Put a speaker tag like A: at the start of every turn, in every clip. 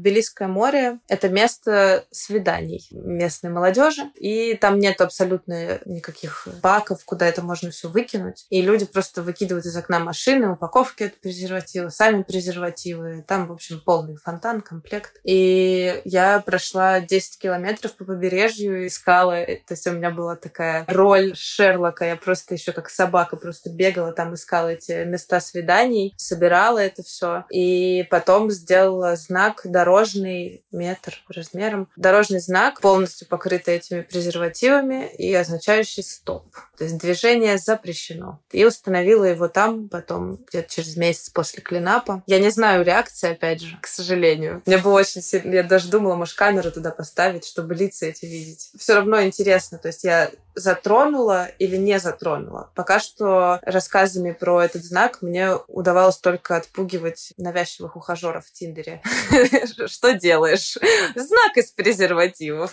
A: Белийское море — это место свиданий местной молодежи, и там нет абсолютно никаких баков, куда это можно все выкинуть. И люди просто выкидывают из окна машины, упаковки от презерватива, сами презервативы. Там, в общем, полный фонтан, комплект. И я прошла 10 километров по побережью, искала. То есть у меня была такая роль Шерлока. Я просто еще как собака просто бегала там, искала эти места свиданий, собирала это все. И потом сделала знак дорожный метр размером. Дорожный знак, полностью покрытый этими презервативами и означающий стоп. То есть движение запрещено. И установила его там потом, где-то через месяц после клинапа. Я не знаю реакции, опять же, к сожалению. Мне было очень сильно... Я даже думала, может, камеру туда поставить, чтобы лица эти видеть. Все равно интересно. То есть я затронула или не затронула. Пока что рассказами про этот знак мне удавалось только отпугивать навязчивых ухажеров в Тиндере. Что делаешь? Знак из презервативов.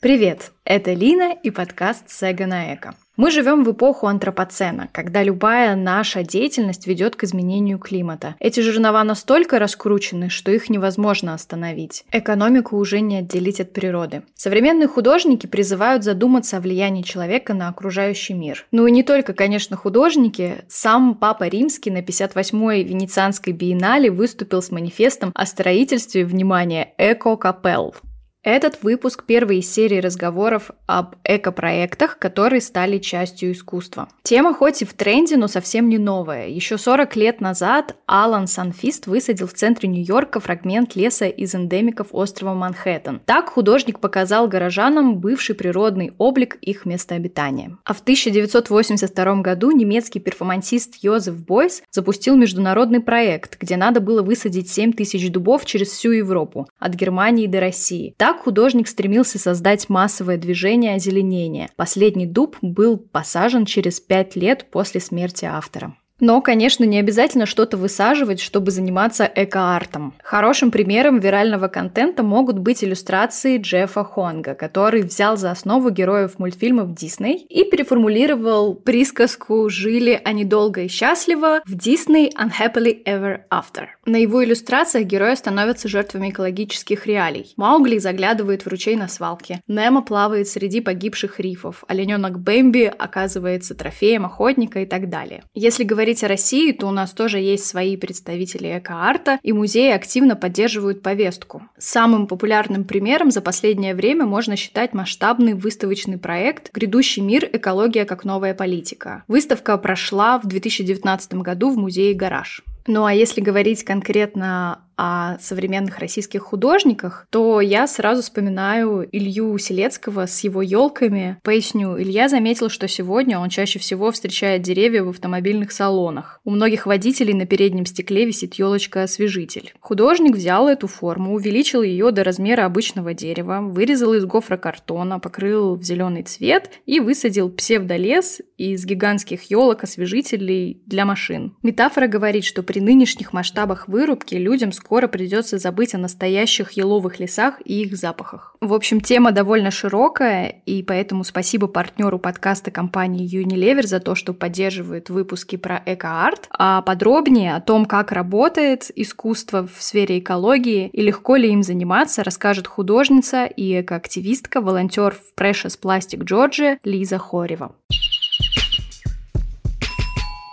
B: Привет, это Лина и подкаст «Сега на эко». Мы живем в эпоху антропоцена, когда любая наша деятельность ведет к изменению климата. Эти жернова настолько раскручены, что их невозможно остановить. Экономику уже не отделить от природы. Современные художники призывают задуматься о влиянии человека на окружающий мир. Ну и не только, конечно, художники. Сам Папа Римский на 58-й Венецианской биеннале выступил с манифестом о строительстве, внимания эко-капелл. Этот выпуск первой серии разговоров об экопроектах, которые стали частью искусства. Тема хоть и в тренде, но совсем не новая. Еще 40 лет назад Алан Санфист высадил в центре Нью-Йорка фрагмент леса из эндемиков острова Манхэттен. Так художник показал горожанам бывший природный облик их места обитания. А в 1982 году немецкий перформансист Йозеф Бойс запустил международный проект, где надо было высадить 7 тысяч дубов через всю Европу, от Германии до России. Так художник стремился создать массовое движение озеленения. Последний дуб был посажен через пять лет после смерти автора. Но, конечно, не обязательно что-то высаживать, чтобы заниматься эко-артом. Хорошим примером вирального контента могут быть иллюстрации Джеффа Хонга, который взял за основу героев мультфильмов Дисней и переформулировал присказку «Жили они долго и счастливо» в Disney Unhappily Ever After. На его иллюстрациях герои становятся жертвами экологических реалий. Маугли заглядывает в ручей на свалке. Немо плавает среди погибших рифов. Олененок Бэмби оказывается трофеем охотника и так далее. Если говорить говорить о России, то у нас тоже есть свои представители эко-арта, и музеи активно поддерживают повестку. Самым популярным примером за последнее время можно считать масштабный выставочный проект «Грядущий мир. Экология как новая политика». Выставка прошла в 2019 году в музее «Гараж». Ну а если говорить конкретно о современных российских художниках, то я сразу вспоминаю Илью Селецкого с его елками. Поясню, Илья заметил, что сегодня он чаще всего встречает деревья в автомобильных салонах. У многих водителей на переднем стекле висит елочка-освежитель. Художник взял эту форму, увеличил ее до размера обычного дерева, вырезал из гофрокартона, покрыл в зеленый цвет и высадил псевдолес из гигантских елок-освежителей для машин. Метафора говорит, что при нынешних масштабах вырубки людям скоро скоро придется забыть о настоящих еловых лесах и их запахах. В общем, тема довольно широкая, и поэтому спасибо партнеру подкаста компании Unilever за то, что поддерживает выпуски про эко-арт. А подробнее о том, как работает искусство в сфере экологии и легко ли им заниматься, расскажет художница и экоактивистка, волонтер в Precious Plastic Georgia Лиза Хорева.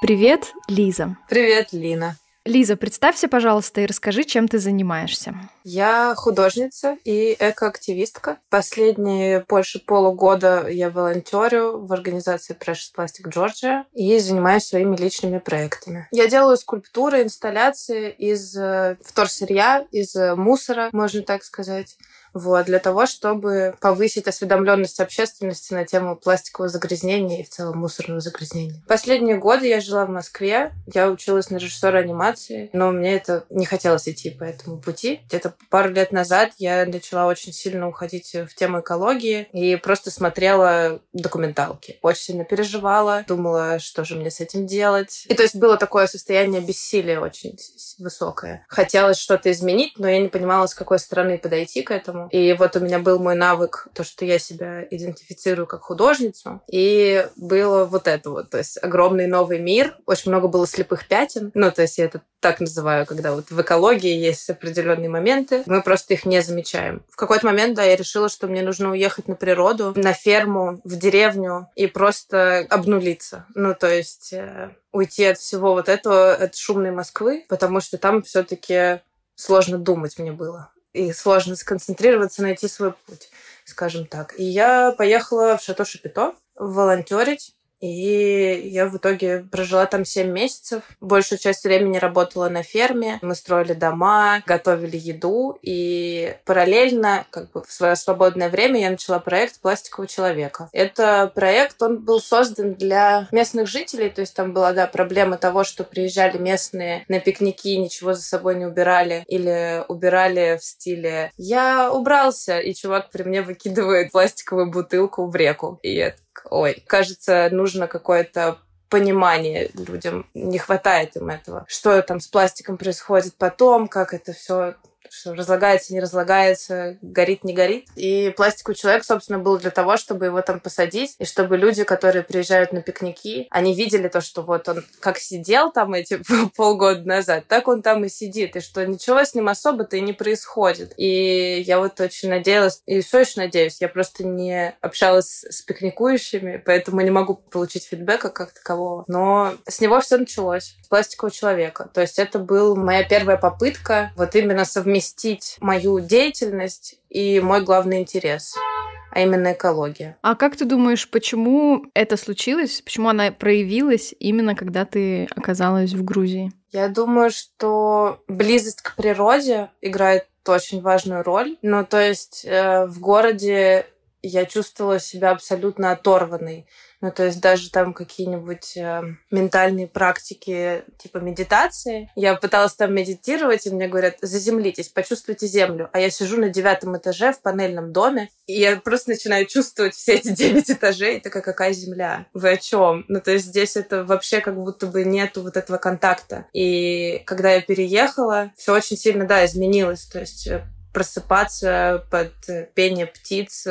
B: Привет, Лиза.
A: Привет, Лина.
B: Лиза, представься, пожалуйста, и расскажи, чем ты занимаешься.
A: Я художница и экоактивистка. Последние больше полугода я волонтерю в организации Precious Plastic Georgia и занимаюсь своими личными проектами. Я делаю скульптуры, инсталляции из э, вторсырья, из э, мусора, можно так сказать вот, для того, чтобы повысить осведомленность общественности на тему пластикового загрязнения и в целом мусорного загрязнения. Последние годы я жила в Москве, я училась на режиссера анимации, но мне это не хотелось идти по этому пути. Где-то пару лет назад я начала очень сильно уходить в тему экологии и просто смотрела документалки. Очень сильно переживала, думала, что же мне с этим делать. И то есть было такое состояние бессилия очень высокое. Хотелось что-то изменить, но я не понимала, с какой стороны подойти к этому. И вот у меня был мой навык, то, что я себя идентифицирую как художницу. И было вот это вот, то есть огромный новый мир. Очень много было слепых пятен. Ну, то есть я это так называю, когда вот в экологии есть определенные моменты, мы просто их не замечаем. В какой-то момент, да, я решила, что мне нужно уехать на природу, на ферму, в деревню и просто обнулиться. Ну, то есть э, уйти от всего вот этого, от шумной Москвы, потому что там все-таки сложно думать мне было. И сложно сконцентрироваться, найти свой путь, скажем так. И я поехала в Шато Шапито волонтерить и я в итоге прожила там 7 месяцев. Большую часть времени работала на ферме. Мы строили дома, готовили еду. И параллельно, как бы в свое свободное время, я начала проект «Пластикового человека». Это проект, он был создан для местных жителей. То есть там была, да, проблема того, что приезжали местные на пикники, ничего за собой не убирали. Или убирали в стиле «я убрался», и чувак при мне выкидывает пластиковую бутылку в реку. И я ой, кажется, нужно какое-то понимание людям, не хватает им этого. Что там с пластиком происходит потом, как это все что разлагается, не разлагается, горит, не горит. И пластиковый человек, собственно, был для того, чтобы его там посадить, и чтобы люди, которые приезжают на пикники, они видели то, что вот он как сидел там эти полгода назад, так он там и сидит, и что ничего с ним особо-то и не происходит. И я вот очень надеялась, и все еще надеюсь, я просто не общалась с пикникующими, поэтому не могу получить фидбэка как такового. Но с него все началось, с пластикового человека. То есть это была моя первая попытка вот именно совместить совместить мою деятельность и мой главный интерес а именно экология.
B: А как ты думаешь, почему это случилось? Почему она проявилась именно когда ты оказалась в Грузии?
A: Я думаю, что близость к природе играет очень важную роль. Ну, то есть э, в городе я чувствовала себя абсолютно оторванной. Ну, то есть даже там какие-нибудь э, ментальные практики типа медитации. Я пыталась там медитировать, и мне говорят, заземлитесь, почувствуйте землю. А я сижу на девятом этаже в панельном доме, и я просто начинаю чувствовать все эти девять этажей. Такая, какая земля? Вы о чем? Ну, то есть здесь это вообще как будто бы нету вот этого контакта. И когда я переехала, все очень сильно, да, изменилось. То есть э, просыпаться под пение птиц,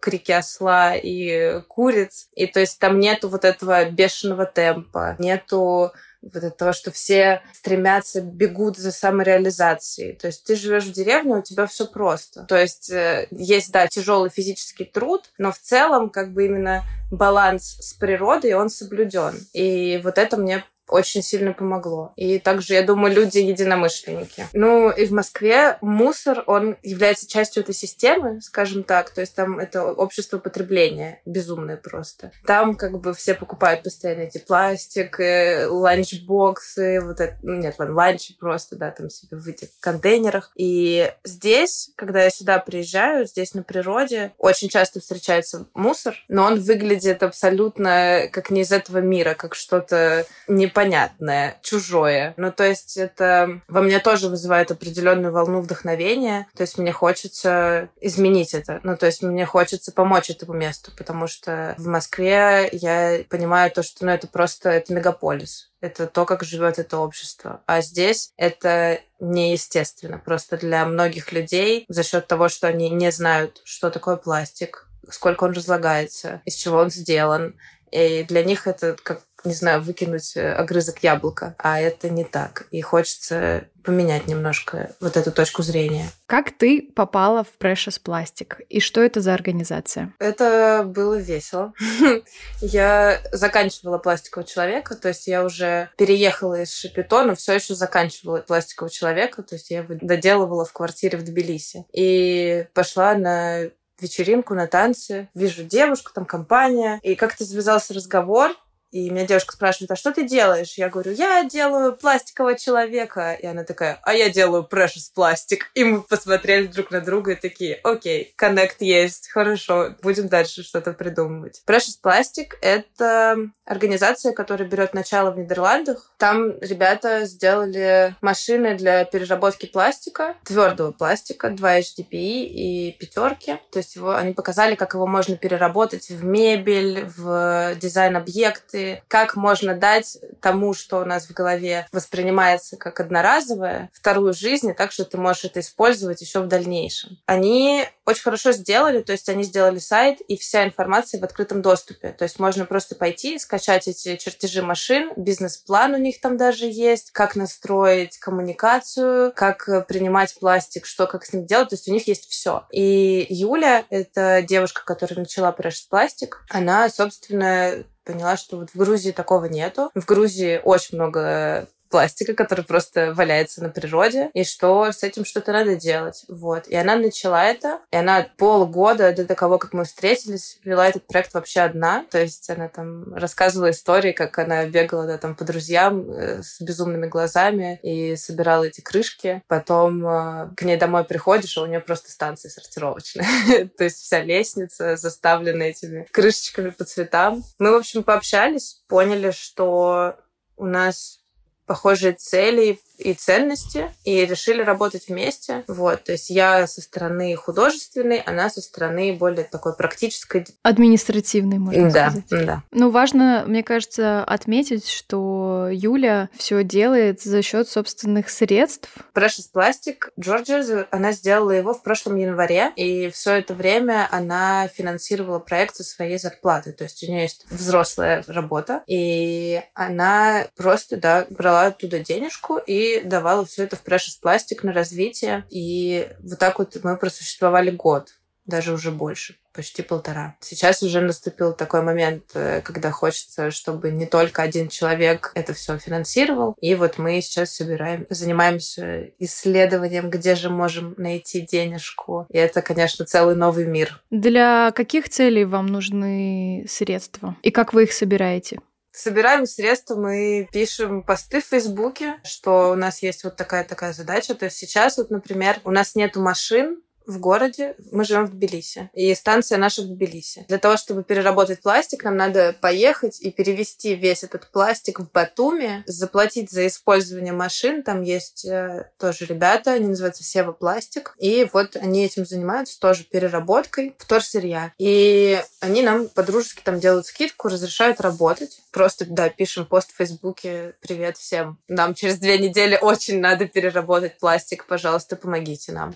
A: крики осла и куриц. И то есть там нету вот этого бешеного темпа, нету вот этого, что все стремятся, бегут за самореализацией. То есть ты живешь в деревне, у тебя все просто. То есть э, есть, да, тяжелый физический труд, но в целом как бы именно баланс с природой, он соблюден. И вот это мне очень сильно помогло. И также, я думаю, люди единомышленники. Ну, и в Москве мусор, он является частью этой системы, скажем так. То есть там это общество потребления безумное просто. Там как бы все покупают постоянно эти пластик, э, ланчбоксы, вот это, ну, нет, ланчи просто, да, там себе в этих контейнерах. И здесь, когда я сюда приезжаю, здесь на природе, очень часто встречается мусор, но он выглядит абсолютно как не из этого мира, как что-то не непонятное, чужое. Ну, то есть это во мне тоже вызывает определенную волну вдохновения. То есть мне хочется изменить это. Ну, то есть мне хочется помочь этому месту, потому что в Москве я понимаю то, что ну, это просто это мегаполис. Это то, как живет это общество. А здесь это неестественно. Просто для многих людей за счет того, что они не знают, что такое пластик, сколько он разлагается, из чего он сделан. И для них это как не знаю, выкинуть э, огрызок яблока, а это не так. И хочется поменять немножко вот эту точку зрения.
B: Как ты попала в Precious Plastic? И что это за организация?
A: Это было весело. Я заканчивала пластикового человека, то есть я уже переехала из Шапито, но все еще заканчивала пластикового человека, то есть я его доделывала в квартире в Тбилиси. И пошла на вечеринку, на танцы. Вижу девушку, там компания. И как-то завязался разговор, и меня девушка спрашивает, а что ты делаешь? Я говорю, я делаю пластикового человека. И она такая, а я делаю precious пластик. И мы посмотрели друг на друга и такие, окей, коннект есть, хорошо, будем дальше что-то придумывать. Precious пластик — это организация, которая берет начало в Нидерландах. Там ребята сделали машины для переработки пластика, твердого пластика, 2 HDPE и пятерки. То есть его, они показали, как его можно переработать в мебель, в дизайн-объекты, как можно дать тому, что у нас в голове воспринимается как одноразовое, вторую жизнь, и так что ты можешь это использовать еще в дальнейшем. Они очень хорошо сделали, то есть они сделали сайт, и вся информация в открытом доступе. То есть можно просто пойти, скачать эти чертежи машин, бизнес-план у них там даже есть, как настроить коммуникацию, как принимать пластик, что как с ним делать. То есть у них есть все. И Юля, это девушка, которая начала Precious Plastic, она, собственно, поняла, что вот в Грузии такого нету. В Грузии очень много пластика, который просто валяется на природе, и что с этим что-то надо делать. Вот. И она начала это, и она полгода до того, как мы встретились, вела этот проект вообще одна. То есть она там рассказывала истории, как она бегала да, там по друзьям э, с безумными глазами и собирала эти крышки. Потом э, к ней домой приходишь, а у нее просто станция сортировочная. То есть вся лестница заставлена этими крышечками по цветам. Мы, в общем, пообщались, поняли, что у нас похожие цели и ценности, и решили работать вместе. Вот, то есть я со стороны художественной, она со стороны более такой практической.
B: Административной, можно
A: да,
B: сказать.
A: Да,
B: Ну, важно, мне кажется, отметить, что Юля все делает за счет собственных средств.
A: Precious Plastic Georgia, она сделала его в прошлом январе, и все это время она финансировала проект со своей зарплаты. То есть у нее есть взрослая работа, и она просто, да, брала оттуда денежку и давала все это в Precious Plastic на развитие. И вот так вот мы просуществовали год, даже уже больше почти полтора. Сейчас уже наступил такой момент, э, когда хочется, чтобы не только один человек это все финансировал. И вот мы сейчас собираем, занимаемся исследованием, где же можем найти денежку. И это, конечно, целый новый мир.
B: Для каких целей вам нужны средства? И как вы их собираете?
A: Собираем средства, мы пишем посты в Фейсбуке, что у нас есть вот такая-такая задача. То есть сейчас вот, например, у нас нету машин, в городе. Мы живем в Тбилиси. И станция наша в Тбилиси. Для того, чтобы переработать пластик, нам надо поехать и перевести весь этот пластик в Батуми, заплатить за использование машин. Там есть э, тоже ребята, они называются Сева Пластик. И вот они этим занимаются тоже переработкой вторсырья. И они нам по-дружески там делают скидку, разрешают работать. Просто, да, пишем пост в Фейсбуке «Привет всем». Нам через две недели очень надо переработать пластик. Пожалуйста, помогите нам.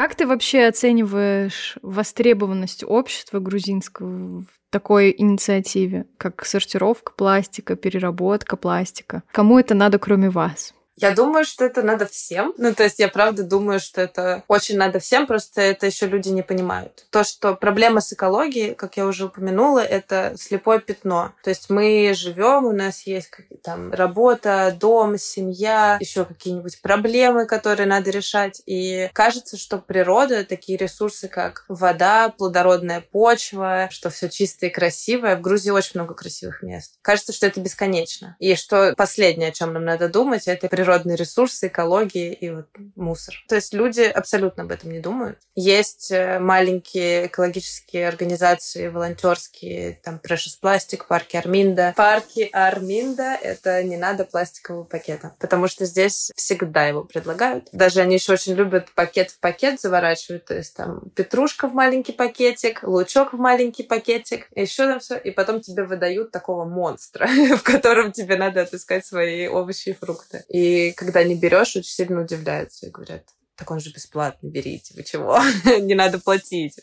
B: Как ты вообще оцениваешь востребованность общества грузинского в такой инициативе, как сортировка пластика, переработка пластика? Кому это надо, кроме вас?
A: Я думаю, что это надо всем. Ну, то есть я правда думаю, что это очень надо всем, просто это еще люди не понимают. То, что проблема с экологией, как я уже упомянула, это слепое пятно. То есть мы живем, у нас есть там работа, дом, семья, еще какие-нибудь проблемы, которые надо решать. И кажется, что природа, такие ресурсы, как вода, плодородная почва, что все чистое и красивое. В Грузии очень много красивых мест. Кажется, что это бесконечно. И что последнее, о чем нам надо думать, это природа природные ресурсы, экологии и вот мусор. То есть люди абсолютно об этом не думают. Есть э, маленькие экологические организации, волонтерские, там Precious Plastic, парки Арминда. Парки Арминда — это не надо пластикового пакета, потому что здесь всегда его предлагают. Даже они еще очень любят пакет в пакет заворачивать, то есть там петрушка в маленький пакетик, лучок в маленький пакетик, еще там все, и потом тебе выдают такого монстра, в котором тебе надо отыскать свои овощи и фрукты. И когда не берешь, очень сильно удивляются и говорят, так он же бесплатно, берите, вы чего? не надо платить.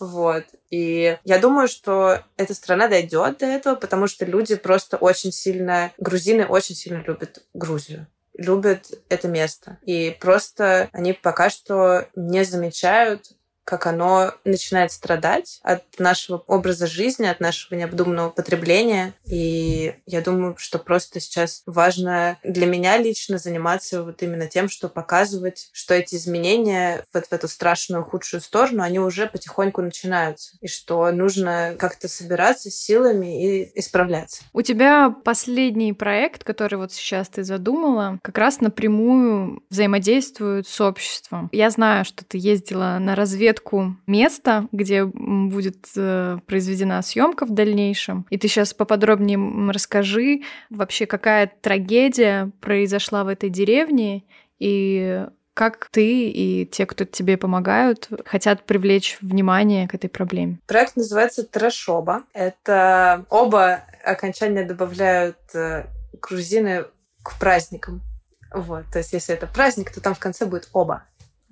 A: Вот. И я думаю, что эта страна дойдет до этого, потому что люди просто очень сильно, грузины очень сильно любят Грузию любят это место. И просто они пока что не замечают как оно начинает страдать от нашего образа жизни, от нашего необдуманного потребления. И я думаю, что просто сейчас важно для меня лично заниматься вот именно тем, что показывать, что эти изменения вот в эту страшную, худшую сторону, они уже потихоньку начинаются. И что нужно как-то собираться с силами и исправляться.
B: У тебя последний проект, который вот сейчас ты задумала, как раз напрямую взаимодействует с обществом. Я знаю, что ты ездила на разведку разведку места, где будет э, произведена съемка в дальнейшем. И ты сейчас поподробнее расскажи вообще, какая трагедия произошла в этой деревне и как ты и те, кто тебе помогают, хотят привлечь внимание к этой проблеме?
A: Проект называется «Трэшоба». Это оба окончания добавляют э, грузины к праздникам. Вот, то есть если это праздник, то там в конце будет оба.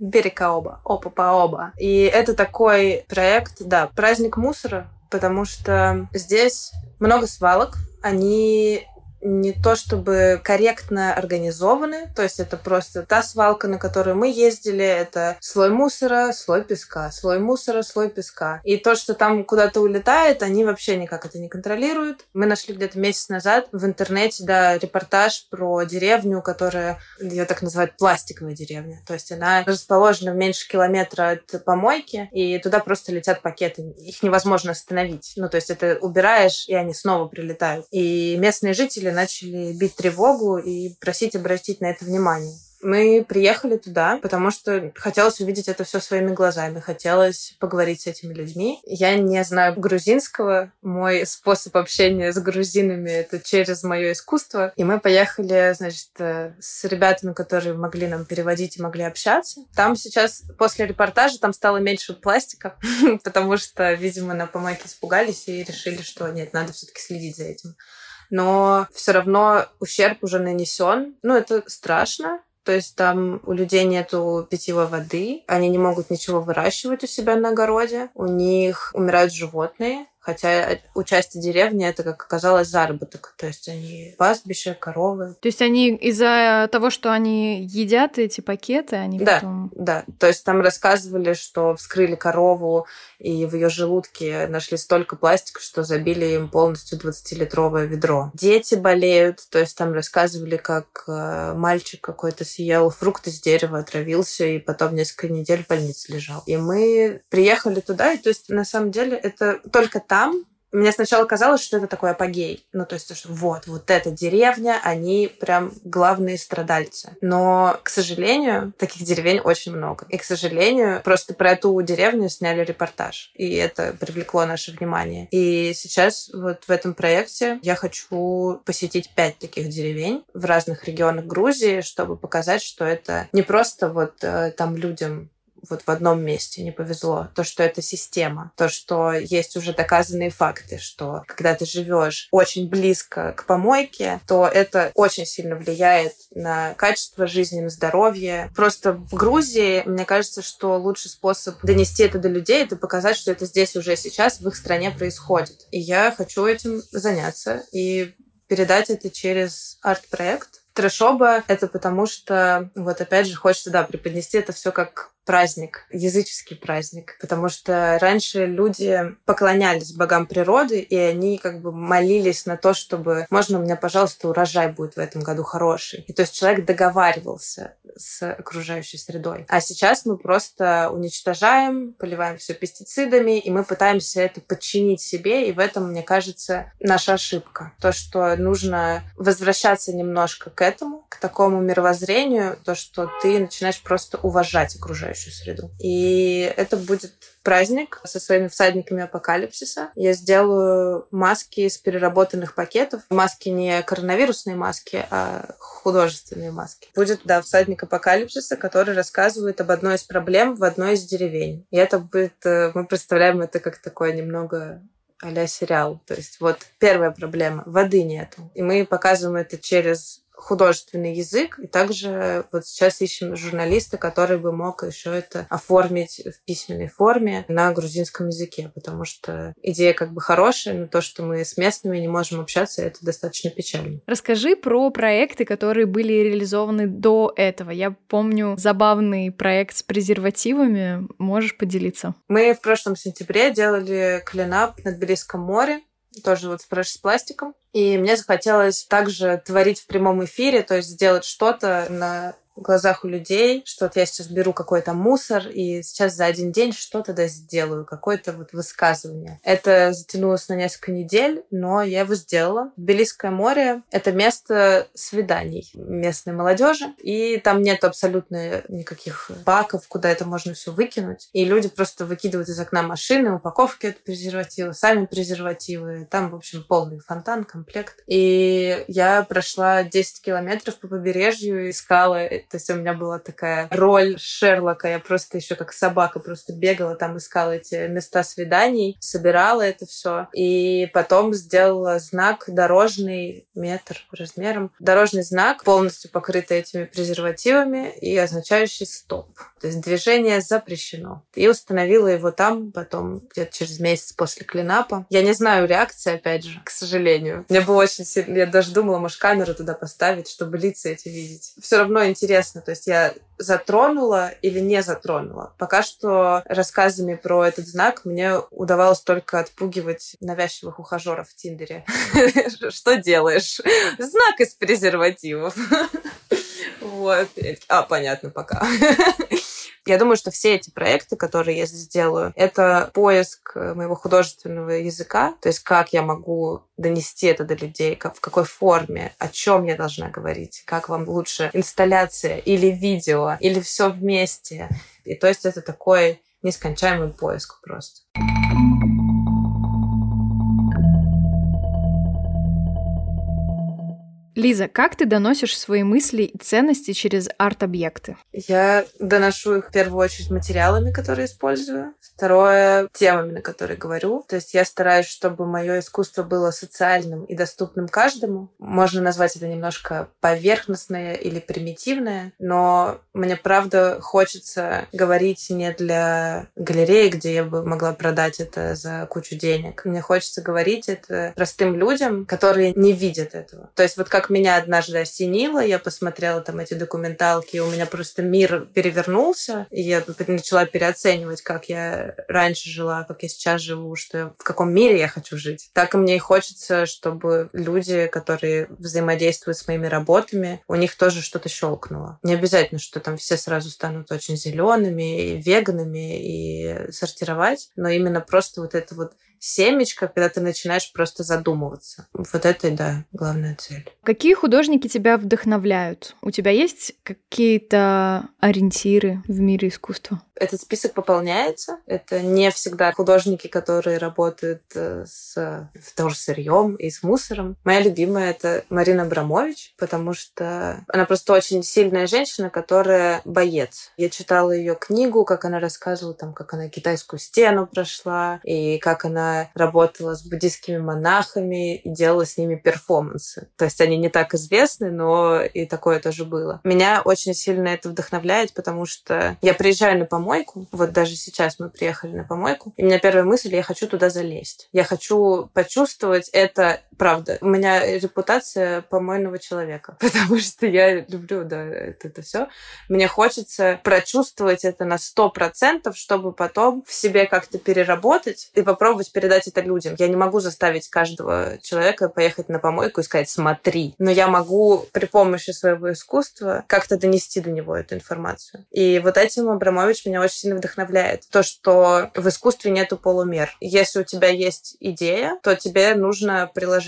A: Берека оба, опа по оба. И это такой проект, да, праздник мусора, потому что здесь много свалок, они не то чтобы корректно организованы, то есть это просто та свалка, на которую мы ездили, это слой мусора, слой песка, слой мусора, слой песка. И то, что там куда-то улетает, они вообще никак это не контролируют. Мы нашли где-то месяц назад в интернете, да, репортаж про деревню, которая, ее так называют, пластиковая деревня. То есть она расположена в меньше километра от помойки, и туда просто летят пакеты. Их невозможно остановить. Ну, то есть это убираешь, и они снова прилетают. И местные жители начали бить тревогу и просить обратить на это внимание. Мы приехали туда, потому что хотелось увидеть это все своими глазами, хотелось поговорить с этими людьми. Я не знаю грузинского, мой способ общения с грузинами это через мое искусство. И мы поехали, значит, э, с ребятами, которые могли нам переводить и могли общаться. Там сейчас после репортажа там стало меньше пластика, потому что, видимо, на помойке испугались и решили, что нет, надо все-таки следить за этим но все равно ущерб уже нанесен. Ну, это страшно, то есть там у людей нету питьевой воды, они не могут ничего выращивать у себя на огороде, у них умирают животные, Хотя у части деревни это, как оказалось, заработок. То есть они пастбища, коровы.
B: То есть они из-за того, что они едят эти пакеты, они
A: да,
B: потом...
A: Да, то есть там рассказывали, что вскрыли корову, и в ее желудке нашли столько пластика, что забили им полностью 20-литровое ведро. Дети болеют, то есть там рассказывали, как э, мальчик какой-то съел фрукты с дерева, отравился, и потом несколько недель в больнице лежал. И мы приехали туда, и то есть на самом деле это только там мне сначала казалось, что это такой апогей. Ну, то есть, что вот, вот эта деревня, они прям главные страдальцы. Но, к сожалению, таких деревень очень много. И, к сожалению, просто про эту деревню сняли репортаж. И это привлекло наше внимание. И сейчас вот в этом проекте я хочу посетить пять таких деревень в разных регионах Грузии, чтобы показать, что это не просто вот э, там людям вот в одном месте не повезло. То, что это система. То, что есть уже доказанные факты, что когда ты живешь очень близко к помойке, то это очень сильно влияет на качество жизни, на здоровье. Просто в Грузии, мне кажется, что лучший способ донести это до людей, это показать, что это здесь уже сейчас в их стране происходит. И я хочу этим заняться и передать это через арт-проект. Трэшоба — это потому что, вот опять же, хочется, да, преподнести это все как праздник, языческий праздник, потому что раньше люди поклонялись богам природы, и они как бы молились на то, чтобы можно у меня, пожалуйста, урожай будет в этом году хороший. И то есть человек договаривался с окружающей средой. А сейчас мы просто уничтожаем, поливаем все пестицидами, и мы пытаемся это подчинить себе, и в этом, мне кажется, наша ошибка. То, что нужно возвращаться немножко к этому, к такому мировоззрению, то, что ты начинаешь просто уважать окружающую окружающую среду. И это будет праздник со своими всадниками апокалипсиса. Я сделаю маски из переработанных пакетов. Маски не коронавирусные маски, а художественные маски. Будет, да, всадник апокалипсиса, который рассказывает об одной из проблем в одной из деревень. И это будет... Э, мы представляем это как такое немного а сериал. То есть вот первая проблема — воды нету. И мы показываем это через художественный язык. И также вот сейчас ищем журналиста, который бы мог еще это оформить в письменной форме на грузинском языке, потому что идея как бы хорошая, но то, что мы с местными не можем общаться, это достаточно печально.
B: Расскажи про проекты, которые были реализованы до этого. Я помню забавный проект с презервативами. Можешь поделиться?
A: Мы в прошлом сентябре делали клинап над Берийском море тоже вот с пластиком. И мне захотелось также творить в прямом эфире, то есть сделать что-то на в глазах у людей, что вот я сейчас беру какой-то мусор и сейчас за один день что-то да сделаю, какое-то вот высказывание. Это затянулось на несколько недель, но я его сделала. Белийское море — это место свиданий местной молодежи, и там нет абсолютно никаких баков, куда это можно все выкинуть. И люди просто выкидывают из окна машины, упаковки от презерватива, сами презервативы. Там, в общем, полный фонтан, комплект. И я прошла 10 километров по побережью, искала То есть у меня была такая роль Шерлока. Я просто еще как собака просто бегала там, искала эти места свиданий, собирала это все. И потом сделала знак дорожный метр размером. Дорожный знак, полностью покрытый этими презервативами и означающий стоп. То есть движение запрещено. И установила его там потом, где-то через месяц после клинапа. Я не знаю реакции, опять же, к сожалению. Мне было очень сильно... Я даже думала, может, камеру туда поставить, чтобы лица эти видеть. Все равно интересно. То есть я затронула или не затронула. Пока что рассказами про этот знак мне удавалось только отпугивать навязчивых ухажеров в Тиндере. Что делаешь? Знак из презервативов. Вот. А, понятно, пока. Я думаю, что все эти проекты, которые я сделаю, это поиск э, моего художественного языка, то есть как я могу донести это до людей, как, в какой форме, о чем я должна говорить, как вам лучше инсталляция или видео, или все вместе. И то есть это такой нескончаемый поиск просто.
B: Лиза, как ты доносишь свои мысли и ценности через арт-объекты?
A: Я доношу их в первую очередь материалами, которые использую. Второе — темами, на которые говорю. То есть я стараюсь, чтобы мое искусство было социальным и доступным каждому. Можно назвать это немножко поверхностное или примитивное, но мне правда хочется говорить не для галереи, где я бы могла продать это за кучу денег. Мне хочется говорить это простым людям, которые не видят этого. То есть вот как меня однажды осенило, я посмотрела там эти документалки, и у меня просто мир перевернулся, и я начала переоценивать, как я раньше жила, как я сейчас живу, что я, в каком мире я хочу жить. Так и мне и хочется, чтобы люди, которые взаимодействуют с моими работами, у них тоже что-то щелкнуло. Не обязательно, что там все сразу станут очень зелеными и веганами и сортировать, но именно просто вот это вот семечко, когда ты начинаешь просто задумываться. Вот это, да, главная цель.
B: Какие художники тебя вдохновляют? У тебя есть какие-то ориентиры в мире искусства?
A: Этот список пополняется. Это не всегда художники, которые работают э, с вторсырьем и с мусором. Моя любимая — это Марина Абрамович, потому что она просто очень сильная женщина, которая боец. Я читала ее книгу, как она рассказывала, там, как она китайскую стену прошла, и как она работала с буддийскими монахами и делала с ними перформансы. То есть они не так известны, но и такое тоже было. Меня очень сильно это вдохновляет, потому что я приезжаю на помойку, вот даже сейчас мы приехали на помойку, и у меня первая мысль, я хочу туда залезть. Я хочу почувствовать это, правда. У меня репутация помойного человека, потому что я люблю, да, это, это все. Мне хочется прочувствовать это на сто процентов, чтобы потом в себе как-то переработать и попробовать передать это людям. Я не могу заставить каждого человека поехать на помойку и сказать «смотри». Но я могу при помощи своего искусства как-то донести до него эту информацию. И вот этим Абрамович меня очень сильно вдохновляет. То, что в искусстве нету полумер. Если у тебя есть идея, то тебе нужно приложить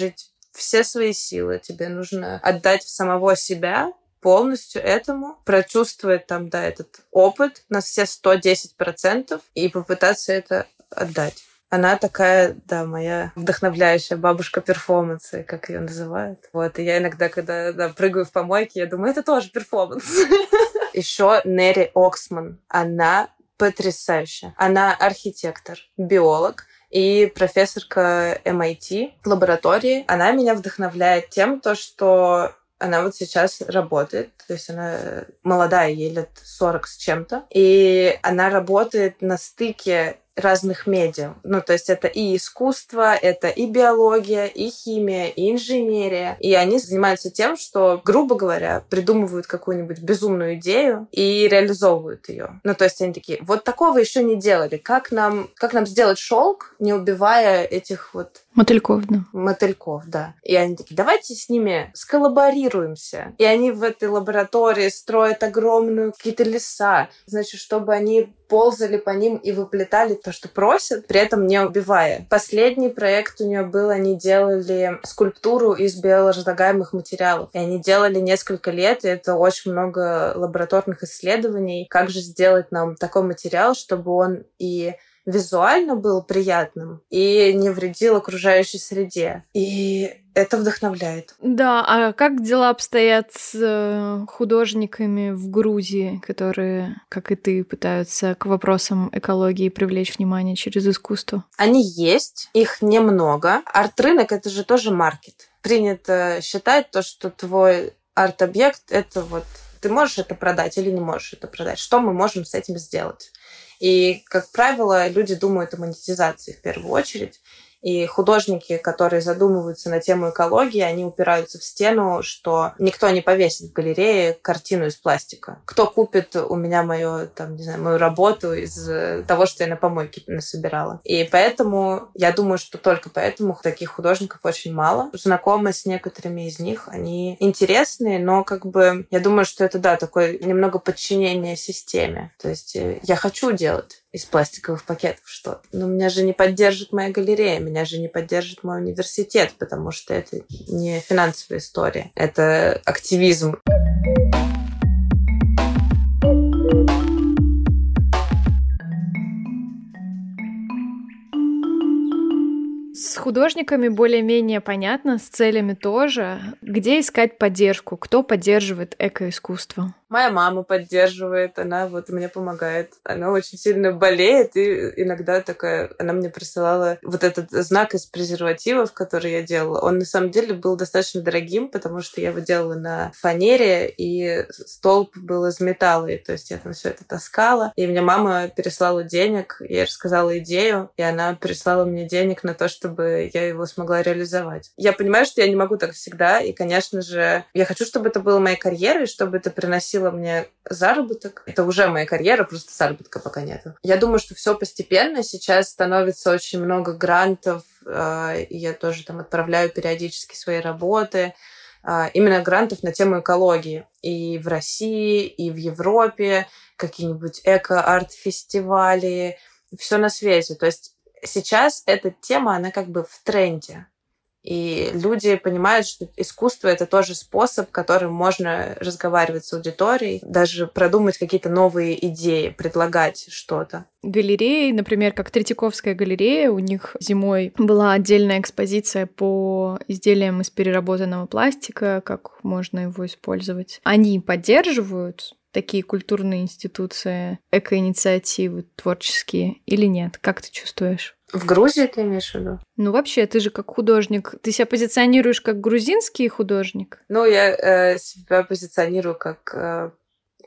A: все свои силы, тебе нужно отдать в самого себя полностью этому, прочувствовать там, да, этот опыт на все 110% и попытаться это отдать. Она такая, да, моя вдохновляющая бабушка перформанса, как ее называют. Вот, и я иногда, когда да, прыгаю в помойке, я думаю, это тоже перформанс. Еще Нери Оксман. Она потрясающая. Она архитектор, биолог, и профессорка MIT лаборатории. Она меня вдохновляет тем, то, что она вот сейчас работает, то есть она молодая, ей лет 40 с чем-то, и она работает на стыке разных медиа. Ну, то есть это и искусство, это и биология, и химия, и инженерия. И они занимаются тем, что, грубо говоря, придумывают какую-нибудь безумную идею и реализовывают ее. Ну, то есть они такие, вот такого еще не делали. Как нам, как нам сделать шелк, не убивая этих вот
B: Мотыльков, да.
A: Мотыльков, да. И они такие, давайте с ними сколлаборируемся. И они в этой лаборатории строят огромную какие-то леса, значит, чтобы они ползали по ним и выплетали то, что просят, при этом не убивая. Последний проект у нее был, они делали скульптуру из биоразлагаемых материалов. И они делали несколько лет, и это очень много лабораторных исследований, как же сделать нам такой материал, чтобы он и визуально был приятным и не вредил окружающей среде. И это вдохновляет.
B: Да, а как дела обстоят с э, художниками в Грузии, которые, как и ты, пытаются к вопросам экологии привлечь внимание через искусство?
A: Они есть, их немного. Арт-рынок — это же тоже маркет. Принято считать то, что твой арт-объект — это вот ты можешь это продать или не можешь это продать. Что мы можем с этим сделать? И, как правило, люди думают о монетизации в первую очередь. И художники, которые задумываются на тему экологии, они упираются в стену, что никто не повесит в галерее картину из пластика. Кто купит у меня мою, там, не знаю, мою работу из того, что я на помойке насобирала. И поэтому, я думаю, что только поэтому таких художников очень мало. Знакомы с некоторыми из них, они интересные, но как бы я думаю, что это, да, такое немного подчинение системе. То есть э, я хочу делать, из пластиковых пакетов что-то. Но меня же не поддержит моя галерея, меня же не поддержит мой университет, потому что это не финансовая история, это активизм.
B: Художниками более-менее понятно, с целями тоже. Где искать поддержку? Кто поддерживает экоискусство?
A: Моя мама поддерживает, она вот мне помогает. Она очень сильно болеет, и иногда такая... Она мне присылала вот этот знак из презервативов, который я делала. Он на самом деле был достаточно дорогим, потому что я его делала на фанере, и столб был из металла, и то есть я там все это таскала. И мне мама переслала денег, я рассказала идею, и она переслала мне денег на то, чтобы я его смогла реализовать. Я понимаю, что я не могу так всегда, и, конечно же, я хочу, чтобы это было моей карьерой, чтобы это приносило мне заработок. Это уже моя карьера, просто заработка пока нету. Я думаю, что все постепенно. Сейчас становится очень много грантов, а, и я тоже там отправляю периодически свои работы а, именно грантов на тему экологии. И в России, и в Европе, какие-нибудь эко-арт-фестивали, все на свете. То есть сейчас эта тема, она как бы в тренде. И люди понимают, что искусство — это тоже способ, которым можно разговаривать с аудиторией, даже продумать какие-то новые идеи, предлагать что-то.
B: Галереи, например, как Третьяковская галерея, у них зимой была отдельная экспозиция по изделиям из переработанного пластика, как можно его использовать. Они поддерживают такие культурные институции, экоинициативы творческие или нет? Как ты чувствуешь?
A: В Грузии ты имеешь в виду?
B: Ну, вообще, ты же как художник, ты себя позиционируешь как грузинский художник?
A: Ну, я э, себя позиционирую как э,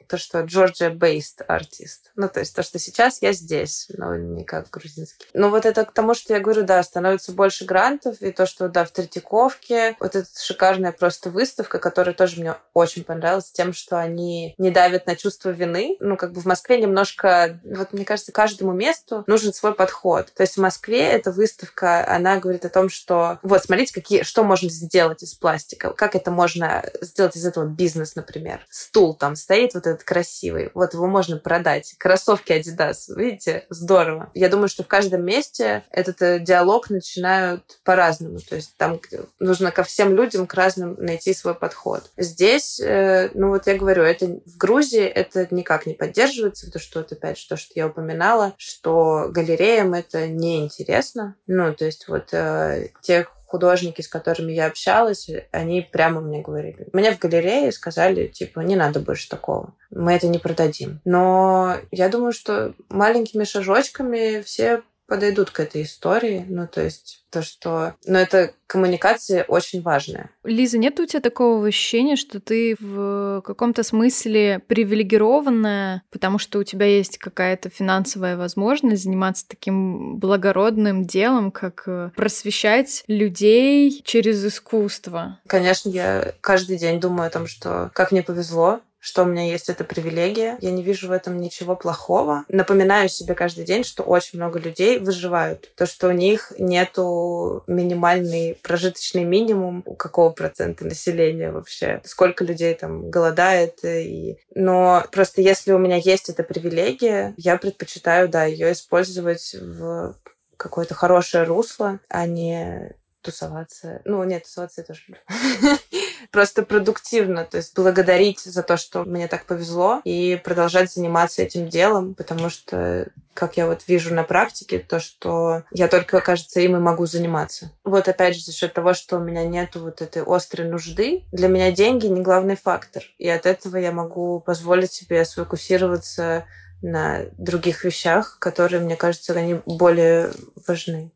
A: то, что Georgia-based артист. Ну, то есть то, что сейчас я здесь, но не как грузинский. Ну, вот это к тому, что я говорю, да, становится больше грантов, и то, что, да, в Третьяковке вот эта шикарная просто выставка, которая тоже мне очень понравилась тем, что они не давят на чувство вины. Ну, как бы в Москве немножко, вот мне кажется, каждому месту нужен свой подход. То есть в Москве эта выставка, она говорит о том, что вот, смотрите, какие, что можно сделать из пластика, как это можно сделать из этого бизнес, например. Стул там стоит, вот этот этот красивый. Вот его можно продать. Кроссовки Adidas. Видите? Здорово. Я думаю, что в каждом месте этот э, диалог начинают по-разному. То есть там нужно ко всем людям, к разным найти свой подход. Здесь, э, ну вот я говорю, это в Грузии это никак не поддерживается, потому что, вот опять, то, что я упоминала, что галереям это неинтересно. Ну, то есть вот э, тех художники, с которыми я общалась, они прямо мне говорили. Мне в галерее сказали, типа, не надо больше такого. Мы это не продадим. Но я думаю, что маленькими шажочками все подойдут к этой истории. Ну, то есть то, что... Но эта коммуникация очень важная.
B: Лиза, нет у тебя такого ощущения, что ты в каком-то смысле привилегированная, потому что у тебя есть какая-то финансовая возможность заниматься таким благородным делом, как э, просвещать людей через искусство?
A: Конечно, я каждый день думаю о том, что как мне повезло, что у меня есть эта привилегия. Я не вижу в этом ничего плохого. Напоминаю себе каждый день, что очень много людей выживают. То, что у них нету минимальный прожиточный минимум у какого процента населения вообще. Сколько людей там голодает. И... Но просто если у меня есть эта привилегия, я предпочитаю, да, ее использовать в какое-то хорошее русло, а не тусоваться. Ну, нет, тусоваться я тоже люблю. просто продуктивно, то есть благодарить за то, что мне так повезло, и продолжать заниматься этим делом, потому что как я вот вижу на практике, то, что я только, кажется, им и могу заниматься. Вот опять же, за счет того, что у меня нет вот этой острой нужды, для меня деньги не главный фактор. И от этого я могу позволить себе сфокусироваться на других вещах, которые, мне кажется, они более важны.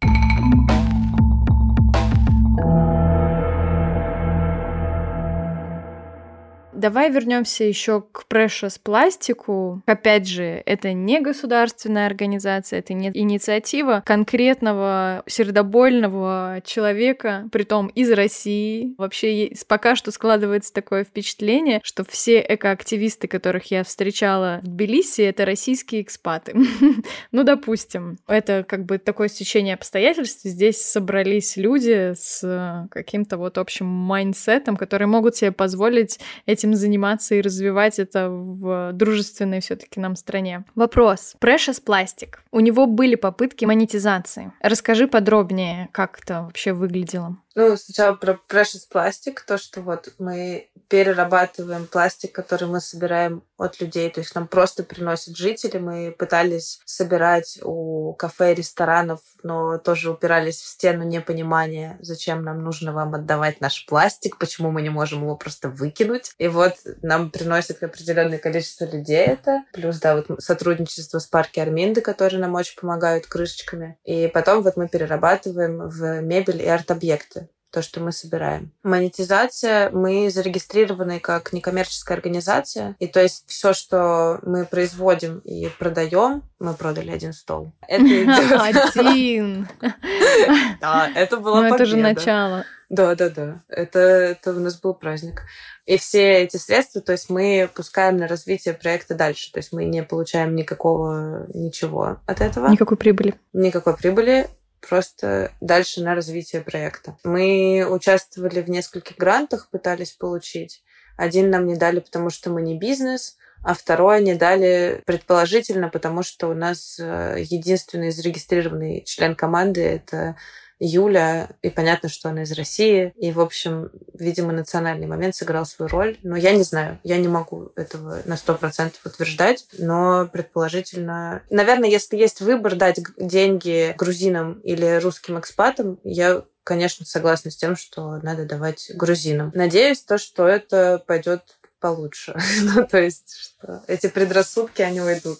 B: Давай вернемся еще к Precious пластику. Опять же, это не государственная организация, это не инициатива конкретного сердобольного человека, притом из России. Вообще пока что складывается такое впечатление, что все экоактивисты, которых я встречала в Тбилиси, это российские экспаты. ну, допустим, это как бы такое стечение обстоятельств. Здесь собрались люди с каким-то вот общим mindset ом, которые могут себе позволить этим этим заниматься и развивать это в дружественной все-таки нам стране. Вопрос. Precious Plastic. У него были попытки монетизации. Расскажи подробнее, как это вообще выглядело.
A: Ну, сначала про Precious Plastic, то, что вот мы перерабатываем пластик, который мы собираем от людей, то есть нам просто приносят жители. Мы пытались собирать у кафе и ресторанов, но тоже упирались в стену непонимания, зачем нам нужно вам отдавать наш пластик, почему мы не можем его просто выкинуть. И вот нам приносит определенное количество людей это. Плюс, да, вот сотрудничество с парки Арминды, которые нам очень помогают крышечками. И потом вот мы перерабатываем в мебель и арт-объекты то, что мы собираем. Монетизация, мы зарегистрированы как некоммерческая организация, и то есть все, что мы производим и продаем, мы продали один стол.
B: Один!
A: Да, это было
B: Ну, это же начало.
A: Да, да, да. Это, это у нас был праздник. И все эти средства, то есть мы пускаем на развитие проекта дальше. То есть мы не получаем никакого ничего от этого.
B: Никакой прибыли.
A: Никакой прибыли просто дальше на развитие проекта. Мы участвовали в нескольких грантах, пытались получить. Один нам не дали, потому что мы не бизнес, а второй не дали предположительно, потому что у нас э, единственный зарегистрированный член команды — это Юля, и понятно, что она из России. И, в общем, видимо, национальный момент сыграл свою роль. Но я не знаю, я не могу этого на сто процентов утверждать, но предположительно... Наверное, если есть выбор дать деньги грузинам или русским экспатам, я конечно, согласна с тем, что надо давать грузинам. Надеюсь, то, что это пойдет получше. ну, то есть, что эти предрассудки, они уйдут.